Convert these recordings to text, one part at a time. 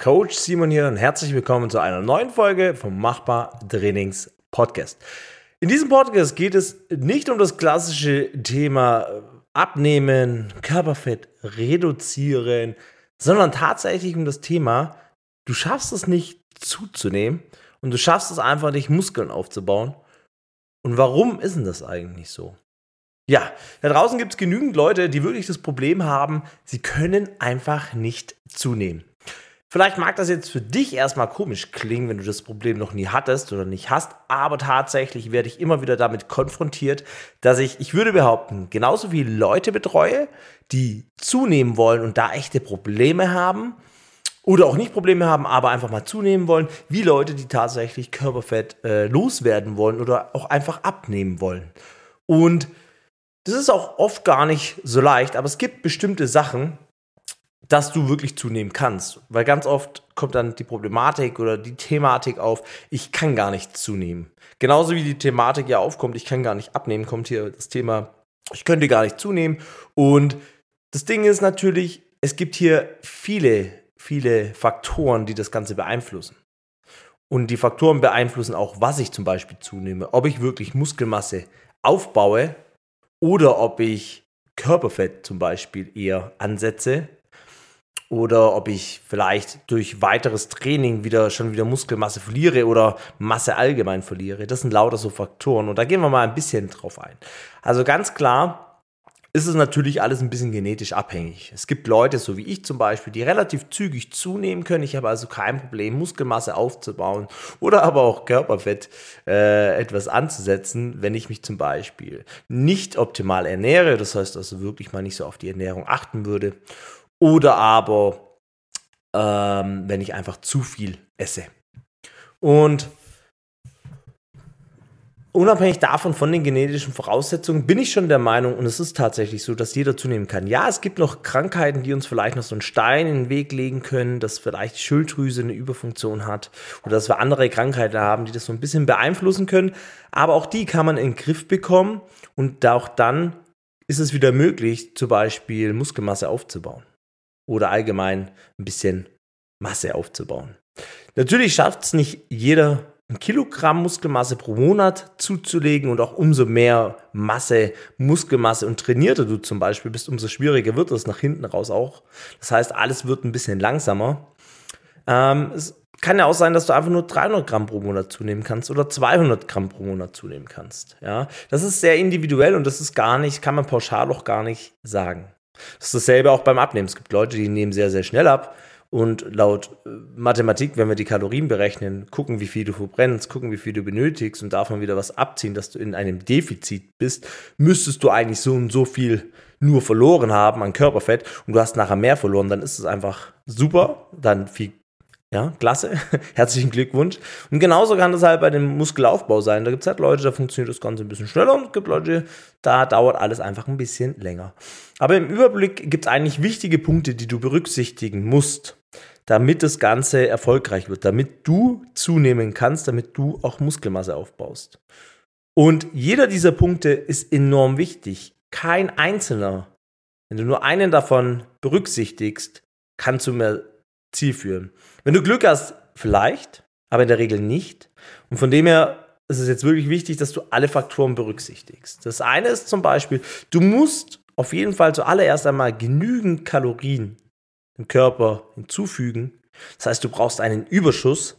Coach Simon hier und herzlich willkommen zu einer neuen Folge vom Machbar Trainings Podcast. In diesem Podcast geht es nicht um das klassische Thema Abnehmen, Körperfett reduzieren, sondern tatsächlich um das Thema, du schaffst es nicht zuzunehmen und du schaffst es einfach nicht, Muskeln aufzubauen. Und warum ist denn das eigentlich so? Ja, da draußen gibt es genügend Leute, die wirklich das Problem haben, sie können einfach nicht zunehmen. Vielleicht mag das jetzt für dich erstmal komisch klingen, wenn du das Problem noch nie hattest oder nicht hast, aber tatsächlich werde ich immer wieder damit konfrontiert, dass ich, ich würde behaupten, genauso viele Leute betreue, die zunehmen wollen und da echte Probleme haben oder auch nicht Probleme haben, aber einfach mal zunehmen wollen, wie Leute, die tatsächlich Körperfett äh, loswerden wollen oder auch einfach abnehmen wollen. Und das ist auch oft gar nicht so leicht, aber es gibt bestimmte Sachen, dass du wirklich zunehmen kannst. Weil ganz oft kommt dann die Problematik oder die Thematik auf, ich kann gar nicht zunehmen. Genauso wie die Thematik ja aufkommt, ich kann gar nicht abnehmen, kommt hier das Thema, ich könnte gar nicht zunehmen. Und das Ding ist natürlich, es gibt hier viele, viele Faktoren, die das Ganze beeinflussen. Und die Faktoren beeinflussen auch, was ich zum Beispiel zunehme. Ob ich wirklich Muskelmasse aufbaue oder ob ich Körperfett zum Beispiel eher ansetze oder ob ich vielleicht durch weiteres Training wieder schon wieder Muskelmasse verliere oder Masse allgemein verliere. Das sind lauter so Faktoren und da gehen wir mal ein bisschen drauf ein. Also ganz klar ist es natürlich alles ein bisschen genetisch abhängig. Es gibt Leute, so wie ich zum Beispiel, die relativ zügig zunehmen können. Ich habe also kein Problem, Muskelmasse aufzubauen oder aber auch Körperfett äh, etwas anzusetzen, wenn ich mich zum Beispiel nicht optimal ernähre. Das heißt also wirklich mal nicht so auf die Ernährung achten würde oder aber, ähm, wenn ich einfach zu viel esse. Und unabhängig davon, von den genetischen Voraussetzungen, bin ich schon der Meinung, und es ist tatsächlich so, dass jeder zunehmen kann. Ja, es gibt noch Krankheiten, die uns vielleicht noch so einen Stein in den Weg legen können, dass vielleicht Schilddrüse eine Überfunktion hat oder dass wir andere Krankheiten haben, die das so ein bisschen beeinflussen können. Aber auch die kann man in den Griff bekommen und auch dann ist es wieder möglich, zum Beispiel Muskelmasse aufzubauen oder allgemein ein bisschen Masse aufzubauen. Natürlich schafft es nicht jeder, ein Kilogramm Muskelmasse pro Monat zuzulegen und auch umso mehr Masse, Muskelmasse und trainierter du zum Beispiel bist, umso schwieriger wird es nach hinten raus auch. Das heißt, alles wird ein bisschen langsamer. Ähm, es kann ja auch sein, dass du einfach nur 300 Gramm pro Monat zunehmen kannst oder 200 Gramm pro Monat zunehmen kannst. Ja, das ist sehr individuell und das ist gar nicht, kann man pauschal auch gar nicht sagen. Das ist dasselbe auch beim Abnehmen. Es gibt Leute, die nehmen sehr, sehr schnell ab. Und laut äh, Mathematik, wenn wir die Kalorien berechnen, gucken, wie viel du verbrennst, gucken, wie viel du benötigst und davon wieder was abziehen, dass du in einem Defizit bist, müsstest du eigentlich so und so viel nur verloren haben an Körperfett und du hast nachher mehr verloren, dann ist es einfach super, dann viel ja, klasse. Herzlichen Glückwunsch. Und genauso kann das halt bei dem Muskelaufbau sein. Da gibt es halt Leute, da funktioniert das Ganze ein bisschen schneller und es gibt Leute, da dauert alles einfach ein bisschen länger. Aber im Überblick gibt es eigentlich wichtige Punkte, die du berücksichtigen musst, damit das Ganze erfolgreich wird, damit du zunehmen kannst, damit du auch Muskelmasse aufbaust. Und jeder dieser Punkte ist enorm wichtig. Kein einzelner, wenn du nur einen davon berücksichtigst, kannst du mehr Ziel führen. Wenn du Glück hast, vielleicht, aber in der Regel nicht. Und von dem her ist es jetzt wirklich wichtig, dass du alle Faktoren berücksichtigst. Das eine ist zum Beispiel, du musst auf jeden Fall zuallererst einmal genügend Kalorien im Körper hinzufügen. Das heißt, du brauchst einen Überschuss,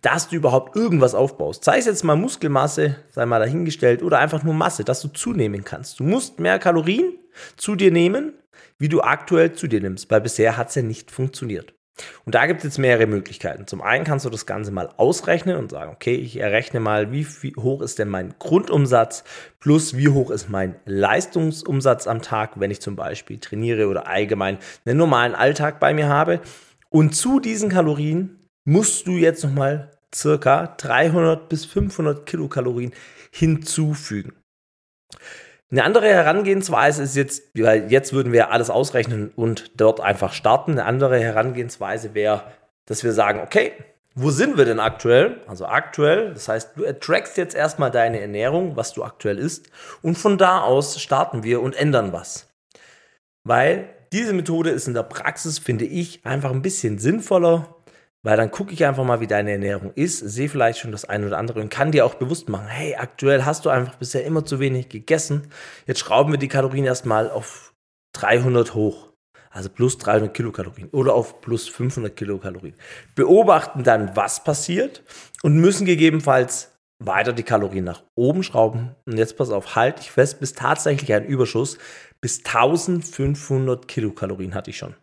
dass du überhaupt irgendwas aufbaust. Sei es jetzt mal Muskelmasse, sei mal dahingestellt, oder einfach nur Masse, dass du zunehmen kannst. Du musst mehr Kalorien zu dir nehmen, wie du aktuell zu dir nimmst, weil bisher hat es ja nicht funktioniert. Und da gibt es jetzt mehrere Möglichkeiten. Zum einen kannst du das Ganze mal ausrechnen und sagen, okay, ich errechne mal, wie viel, hoch ist denn mein Grundumsatz plus wie hoch ist mein Leistungsumsatz am Tag, wenn ich zum Beispiel trainiere oder allgemein einen normalen Alltag bei mir habe. Und zu diesen Kalorien musst du jetzt nochmal circa 300 bis 500 Kilokalorien hinzufügen. Eine andere Herangehensweise ist jetzt, weil jetzt würden wir alles ausrechnen und dort einfach starten. Eine andere Herangehensweise wäre, dass wir sagen, okay, wo sind wir denn aktuell? Also aktuell, das heißt, du attrackst jetzt erstmal deine Ernährung, was du aktuell isst, und von da aus starten wir und ändern was. Weil Diese Methode ist in der Praxis, finde ich, einfach ein bisschen sinnvoller, weil dann gucke ich einfach mal, wie deine Ernährung ist, sehe vielleicht schon das eine oder andere und kann dir auch bewusst machen, hey, aktuell hast du einfach bisher immer zu wenig gegessen. Jetzt schrauben wir die Kalorien erstmal auf 300 hoch. Also plus 300 Kilokalorien oder auf plus 500 Kilokalorien. Beobachten dann, was passiert und müssen gegebenenfalls weiter die Kalorien nach oben schrauben. Und jetzt pass auf, halte ich fest, bis tatsächlich ein Überschuss bis 1500 Kilokalorien hatte ich schon.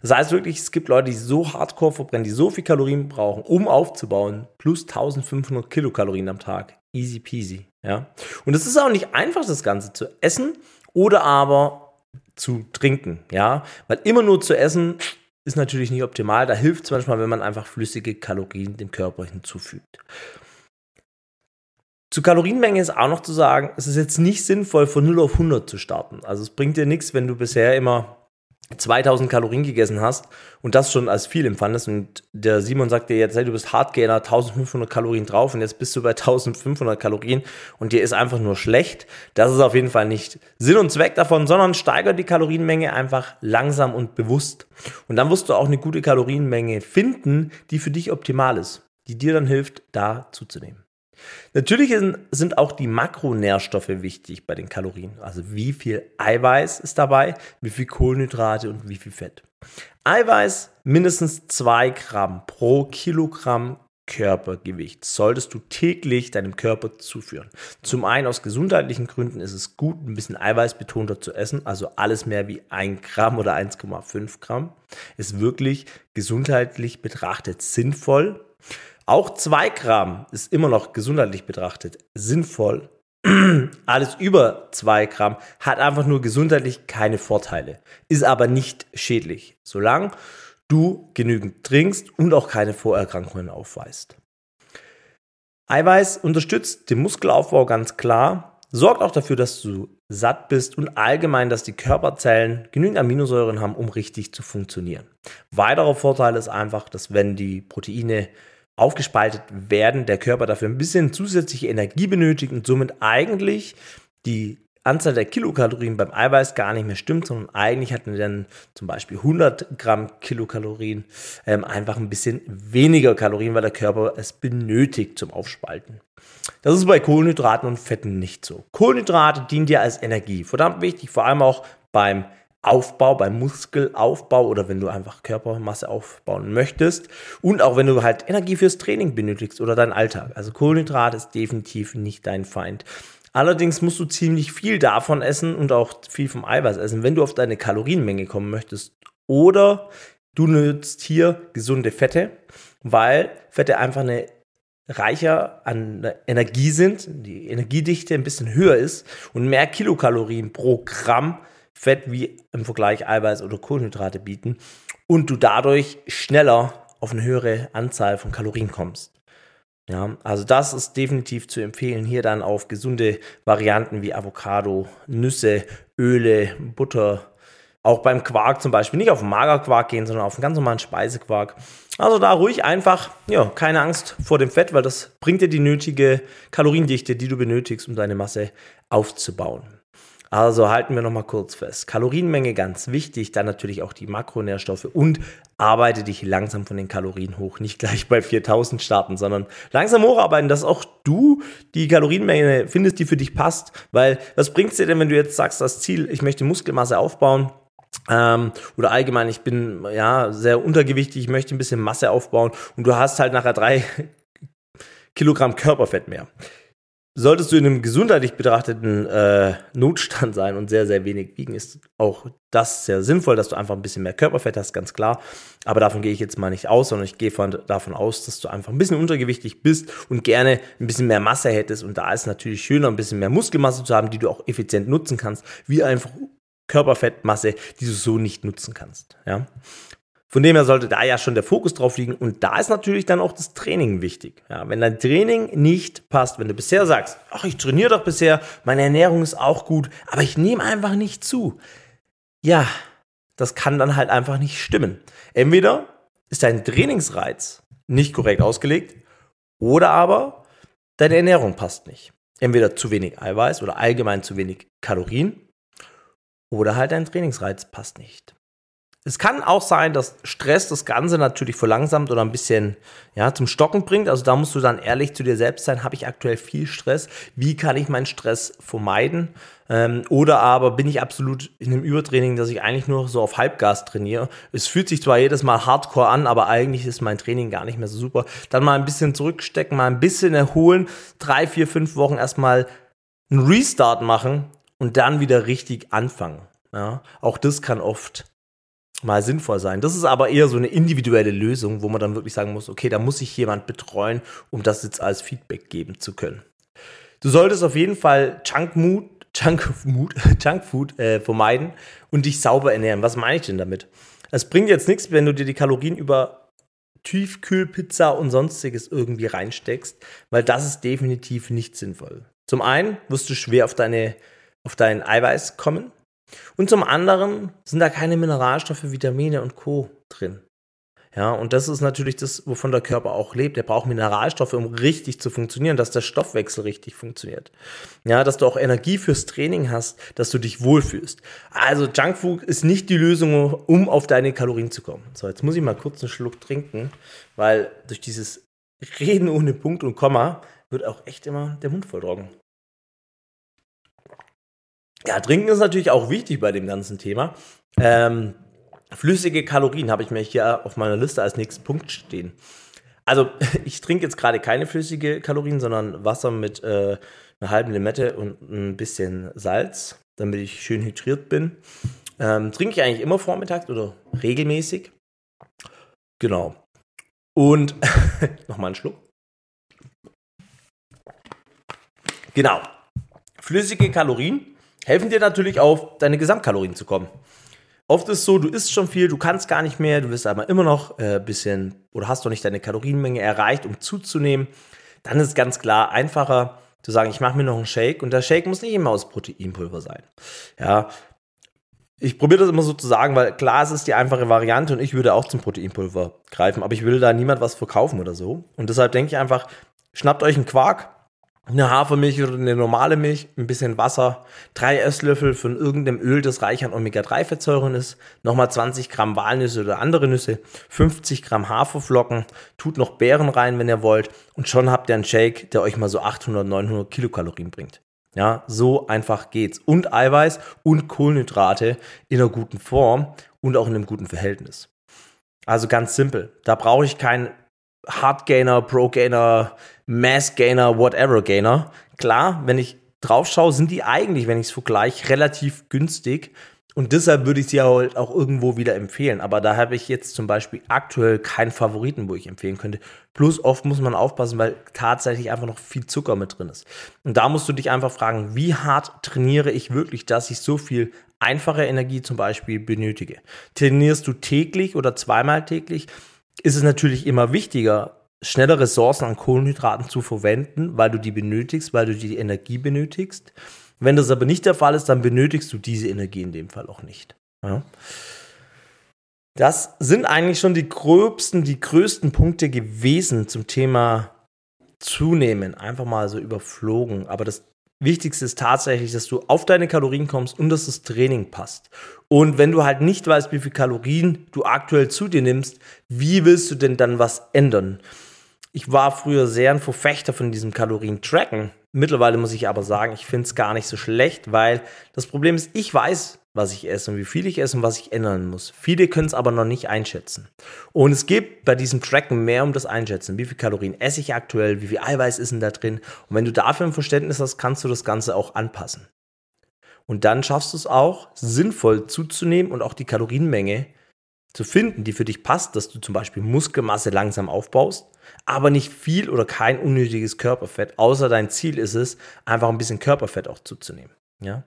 Das heißt wirklich, es gibt Leute, die so hardcore verbrennen, die so viel Kalorien brauchen, um aufzubauen, plus 1500 Kilokalorien am Tag. Easy peasy, ja. Und es ist auch nicht einfach, das Ganze zu essen oder aber zu trinken, ja. Weil immer nur zu essen ist natürlich nicht optimal. Da hilft es manchmal, wenn man einfach flüssige Kalorien dem Körper hinzufügt. Zur Kalorienmenge ist auch noch zu sagen, es ist jetzt nicht sinnvoll, von 0 auf 100 zu starten. Also es bringt dir nichts, wenn du bisher immer 2000 Kalorien gegessen hast und das schon als viel empfandest und der Simon sagt dir jetzt, hey, du bist Hardgainer, 1500 Kalorien drauf und jetzt bist du bei 1500 Kalorien und dir ist einfach nur schlecht. Das ist auf jeden Fall nicht Sinn und Zweck davon, sondern steigert die Kalorienmenge einfach langsam und bewusst. Und dann wirst du auch eine gute Kalorienmenge finden, die für dich optimal ist, die dir dann hilft, da zuzunehmen. Natürlich sind auch die Makronährstoffe wichtig bei den Kalorien. Also wie viel Eiweiß ist dabei, wie viel Kohlenhydrate und wie viel Fett. Eiweiß mindestens 2 Gramm pro Kilogramm Körpergewicht solltest du täglich deinem Körper zuführen. Zum einen aus gesundheitlichen Gründen ist es gut, ein bisschen eiweißbetonter zu essen, also alles mehr wie 1 Gramm oder 1,5 Gramm ist wirklich gesundheitlich betrachtet sinnvoll. Auch 2 Gramm ist immer noch gesundheitlich betrachtet sinnvoll. Alles über 2 Gramm hat einfach nur gesundheitlich keine Vorteile, ist aber nicht schädlich, solange du genügend trinkst und auch keine Vorerkrankungen aufweist. Eiweiß unterstützt den Muskelaufbau ganz klar, sorgt auch dafür, dass du satt bist und allgemein, dass die Körperzellen genügend Aminosäuren haben, um richtig zu funktionieren. Weiterer Vorteil ist einfach, dass wenn die Proteine aufgespaltet werden, der Körper dafür ein bisschen zusätzliche Energie benötigt und somit eigentlich die Anzahl der Kilokalorien beim Eiweiß gar nicht mehr stimmt, sondern eigentlich hatten wir dann zum Beispiel 100 Gramm Kilokalorien ähm, einfach ein bisschen weniger Kalorien, weil der Körper es benötigt zum Aufspalten. Das ist bei Kohlenhydraten und Fetten nicht so. Kohlenhydrate dienen dir als Energie, verdammt wichtig, vor allem auch beim Aufbau, beim Muskelaufbau oder wenn du einfach Körpermasse aufbauen möchtest und auch wenn du halt Energie fürs Training benötigst oder deinen Alltag. Also Kohlenhydrat ist definitiv nicht dein Feind. Allerdings musst du ziemlich viel davon essen und auch viel vom Eiweiß essen, wenn du auf deine Kalorienmenge kommen möchtest. Oder du nutzt hier gesunde Fette, weil Fette einfach eine reicher an Energie sind, die Energiedichte ein bisschen höher ist und mehr Kilokalorien pro Gramm Fett wie im Vergleich Eiweiß oder Kohlenhydrate bieten und du dadurch schneller auf eine höhere Anzahl von Kalorien kommst. Ja, also das ist definitiv zu empfehlen. Hier dann auf gesunde Varianten wie Avocado, Nüsse, Öle, Butter. Auch beim Quark zum Beispiel nicht auf Magerquark gehen, sondern auf einen ganz normalen Speisequark. Also da ruhig einfach, ja, keine Angst vor dem Fett, weil das bringt dir die nötige Kaloriendichte, die du benötigst, um deine Masse aufzubauen. Also halten wir nochmal kurz fest. Kalorienmenge ganz wichtig, dann natürlich auch die Makronährstoffe und arbeite dich langsam von den Kalorien hoch. Nicht gleich bei 4000 starten, sondern langsam hocharbeiten, dass auch du die Kalorienmenge findest, die für dich passt. Weil was bringt es dir denn, wenn du jetzt sagst, das Ziel, ich möchte Muskelmasse aufbauen? Ähm, oder allgemein, ich bin ja sehr untergewichtig, ich möchte ein bisschen Masse aufbauen und du hast halt nachher drei Kilogramm Körperfett mehr solltest du in einem gesundheitlich betrachteten äh, Notstand sein und sehr, sehr wenig wiegen, ist auch das sehr sinnvoll, dass du einfach ein bisschen mehr Körperfett hast, ganz klar. Aber davon gehe ich jetzt mal nicht aus, sondern ich gehe von, davon aus, dass du einfach ein bisschen untergewichtig bist und gerne ein bisschen mehr Masse hättest. Und da ist natürlich schöner, ein bisschen mehr Muskelmasse zu haben, die du auch effizient nutzen kannst, wie einfach Körperfettmasse, die du so nicht nutzen kannst. Ja. Von dem her sollte da ja schon der Fokus drauf liegen. Und da ist natürlich dann auch das Training wichtig. Ja, wenn dein Training nicht passt, wenn du bisher sagst, ach, ich trainiere doch bisher, meine Ernährung ist auch gut, aber ich nehme einfach nicht zu. Ja, das kann dann halt einfach nicht stimmen. Entweder ist dein Trainingsreiz nicht korrekt ausgelegt oder aber deine Ernährung passt nicht. Entweder zu wenig Eiweiß oder allgemein zu wenig Kalorien oder halt dein Trainingsreiz passt nicht. Es kann auch sein, dass Stress das Ganze natürlich verlangsamt oder ein bisschen ja, zum Stocken bringt. Also da musst du dann ehrlich zu dir selbst sein, habe ich aktuell viel Stress? Wie kann ich meinen Stress vermeiden? Ähm, oder aber bin ich absolut in einem Übertraining, dass ich eigentlich nur so auf Halbgas trainiere. Es fühlt sich zwar jedes Mal hardcore an, aber eigentlich ist mein Training gar nicht mehr so super. Dann mal ein bisschen zurückstecken, mal ein bisschen erholen, drei, vier, fünf Wochen erstmal einen Restart machen und dann wieder richtig anfangen. Ja, auch das kann oft mal sinnvoll sein. Das ist aber eher so eine individuelle Lösung, wo man dann wirklich sagen muss, okay, da muss sich jemand betreuen, um das jetzt als Feedback geben zu können. Du solltest auf jeden Fall Junkmood, Junkfood, Junkfood äh, vermeiden und dich sauber ernähren. Was meine ich denn damit? Es bringt jetzt nichts, wenn du dir die Kalorien über Tiefkühlpizza und sonstiges irgendwie reinsteckst, weil das ist definitiv nicht sinnvoll. Zum einen wirst du schwer auf deine auf dein Eiweiß kommen, und zum anderen sind da keine Mineralstoffe, Vitamine und Co. drin. Ja, und das ist natürlich das, wovon der Körper auch lebt. Er braucht Mineralstoffe, um richtig zu funktionieren, dass der Stoffwechsel richtig funktioniert. Ja, dass du auch Energie fürs Training hast, dass du dich wohlfühlst. Also Junkfood ist nicht die Lösung, um auf deine Kalorien zu kommen. So, jetzt muss ich mal kurz einen Schluck trinken, weil durch dieses Reden ohne Punkt und Komma wird auch echt immer der Mund voll trocken. Ja, trinken ist natürlich auch wichtig bei dem ganzen Thema. Ähm, flüssige Kalorien habe ich mir hier auf meiner Liste als nächsten Punkt stehen. Also, ich trinke jetzt gerade keine flüssige Kalorien, sondern Wasser mit äh, einer halben Limette und ein bisschen Salz, damit ich schön hydriert bin. Ähm, trinke ich eigentlich immer vormittags oder regelmäßig. Genau. Und nochmal einen Schluck. Genau. Flüssige Kalorien helfen dir natürlich auf deine Gesamtkalorien zu kommen. Oft ist es so, du isst schon viel, du kannst gar nicht mehr, du wirst aber immer noch ein äh, bisschen oder hast doch nicht deine Kalorienmenge erreicht, um zuzunehmen. Dann ist es ganz klar einfacher zu sagen, ich mache mir noch einen Shake und der Shake muss nicht immer aus Proteinpulver sein. Ja, ich probiere das immer so zu sagen, weil klar, es ist die einfache Variante und ich würde auch zum Proteinpulver greifen, aber ich will da niemand was verkaufen oder so. Und deshalb denke ich einfach, schnappt euch einen Quark, eine Hafermilch oder eine normale Milch, ein bisschen Wasser, drei Esslöffel von irgendeinem Öl, das reich an Omega-3-Fettsäuren ist, nochmal 20 Gramm Walnüsse oder andere Nüsse, 50 Gramm Haferflocken, tut noch Beeren rein, wenn ihr wollt, und schon habt ihr einen Shake, der euch mal so 800, 900 Kilokalorien bringt. Ja, so einfach geht's. Und Eiweiß und Kohlenhydrate in einer guten Form und auch in einem guten Verhältnis. Also ganz simpel. Da brauche ich keinen Hardgainer, Pro-Gainer, Mass-Gainer, Whatever-Gainer. Klar, wenn ich drauf schaue, sind die eigentlich, wenn ich es vergleiche, relativ günstig. Und deshalb würde ich sie halt auch irgendwo wieder empfehlen. Aber da habe ich jetzt zum Beispiel aktuell keinen Favoriten, wo ich empfehlen könnte. Plus oft muss man aufpassen, weil tatsächlich einfach noch viel Zucker mit drin ist. Und da musst du dich einfach fragen, wie hart trainiere ich wirklich, dass ich so viel einfache Energie zum Beispiel benötige. Trainierst du täglich oder zweimal täglich? Ist es natürlich immer wichtiger, schnelle Ressourcen an Kohlenhydraten zu verwenden, weil du die benötigst, weil du die Energie benötigst. Wenn das aber nicht der Fall ist, dann benötigst du diese Energie in dem Fall auch nicht. Ja. Das sind eigentlich schon die gröbsten, die größten Punkte gewesen zum Thema Zunehmen. Einfach mal so überflogen. Aber das Wichtigste ist tatsächlich, dass du auf deine Kalorien kommst und dass das Training passt. Und wenn du halt nicht weißt, wie viel Kalorien du aktuell zu dir nimmst, wie willst du denn dann was ändern? Ich war früher sehr ein Verfechter von diesem Kalorien-Tracken. Mittlerweile muss ich aber sagen, ich finde es gar nicht so schlecht, weil das Problem ist, ich weiß, was ich esse und wie viel ich esse und was ich ändern muss. Viele können es aber noch nicht einschätzen. Und es geht bei diesem Tracken mehr um das Einschätzen. Wie viel Kalorien esse ich aktuell? Wie viel Eiweiß ist denn da drin? Und wenn du dafür ein Verständnis hast, kannst du das Ganze auch anpassen. Und dann schaffst du es auch, sinnvoll zuzunehmen und auch die Kalorienmenge zu finden, die für dich passt, dass du zum Beispiel Muskelmasse langsam aufbaust, aber nicht viel oder kein unnötiges Körperfett, außer dein Ziel ist es, einfach ein bisschen Körperfett auch zuzunehmen. Ja.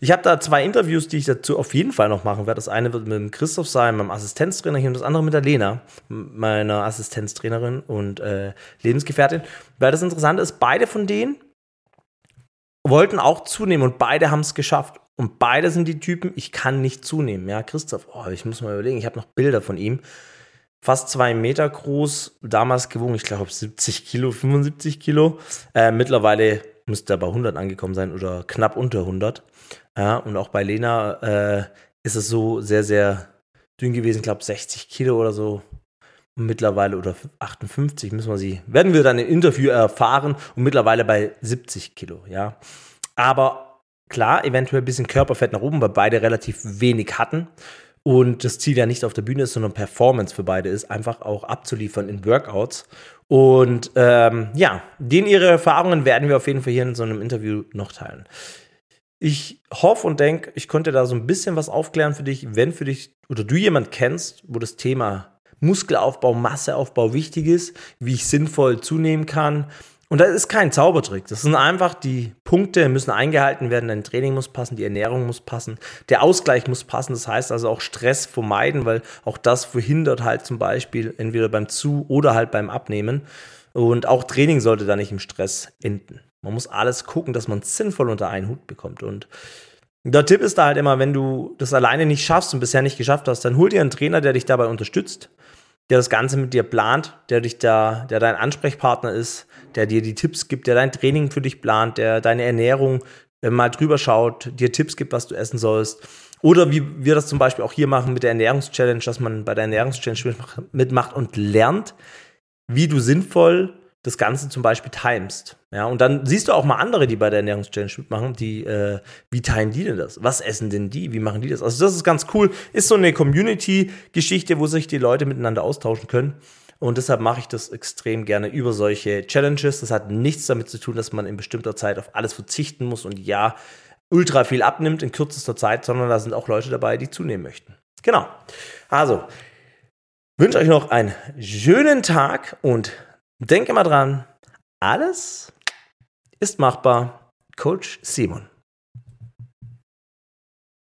Ich habe da zwei Interviews, die ich dazu auf jeden Fall noch machen werde. Das eine wird mit dem Christoph sein, meinem Assistenztrainer hier, und das andere mit der Lena, meiner Assistenztrainerin und äh, Lebensgefährtin. Weil das Interessante ist, beide von denen wollten auch zunehmen und beide haben es geschafft. Und beide sind die Typen, ich kann nicht zunehmen. Ja, Christoph, oh, ich muss mal überlegen, ich habe noch Bilder von ihm. Fast zwei Meter groß, damals gewogen, ich glaube 70 Kilo, 75 Kilo. Äh, mittlerweile müsste bei 100 angekommen sein oder knapp unter 100. Ja, und auch bei Lena äh, ist es so sehr, sehr dünn gewesen, ich glaube 60 Kilo oder so. Mittlerweile oder 58 müssen wir sie, werden wir dann im Interview erfahren und mittlerweile bei 70 Kilo, ja. Aber klar, eventuell ein bisschen Körperfett nach oben, weil beide relativ wenig hatten. Und das Ziel ja nicht auf der Bühne ist, sondern Performance für beide ist, einfach auch abzuliefern in Workouts. Und ähm, ja, denen ihre Erfahrungen werden wir auf jeden Fall hier in so einem Interview noch teilen. Ich hoffe und denke, ich konnte da so ein bisschen was aufklären für dich, wenn für dich oder du jemand kennst, wo das Thema Muskelaufbau, Masseaufbau wichtig ist, wie ich sinnvoll zunehmen kann. Und das ist kein Zaubertrick. Das sind einfach die Punkte, müssen eingehalten werden. Dein Training muss passen, die Ernährung muss passen, der Ausgleich muss passen. Das heißt also auch Stress vermeiden, weil auch das verhindert halt zum Beispiel entweder beim Zu- oder halt beim Abnehmen. Und auch Training sollte da nicht im Stress enden. Man muss alles gucken, dass man es sinnvoll unter einen Hut bekommt. Und der Tipp ist da halt immer, wenn du das alleine nicht schaffst und bisher nicht geschafft hast, dann hol dir einen Trainer, der dich dabei unterstützt, der das Ganze mit dir plant, der dich da, der dein Ansprechpartner ist, der dir die Tipps gibt, der dein Training für dich plant, der deine Ernährung äh, mal drüber schaut, dir Tipps gibt, was du essen sollst. Oder wie wir das zum Beispiel auch hier machen mit der Ernährungschallenge, dass man bei der Ernährungschallenge mitmacht und lernt, wie du sinnvoll das Ganze zum Beispiel timest. Ja, und dann siehst du auch mal andere, die bei der Ernährungschallenge mitmachen, die, äh, wie timen die denn das? Was essen denn die? Wie machen die das? Also das ist ganz cool. Ist so eine Community-Geschichte, wo sich die Leute miteinander austauschen können. Und deshalb mache ich das extrem gerne über solche Challenges. Das hat nichts damit zu tun, dass man in bestimmter Zeit auf alles verzichten muss und ja, ultra viel abnimmt in kürzester Zeit, sondern da sind auch Leute dabei, die zunehmen möchten. Genau. Also, wünsche euch noch einen schönen Tag und Denke mal dran, alles ist machbar. Coach Simon.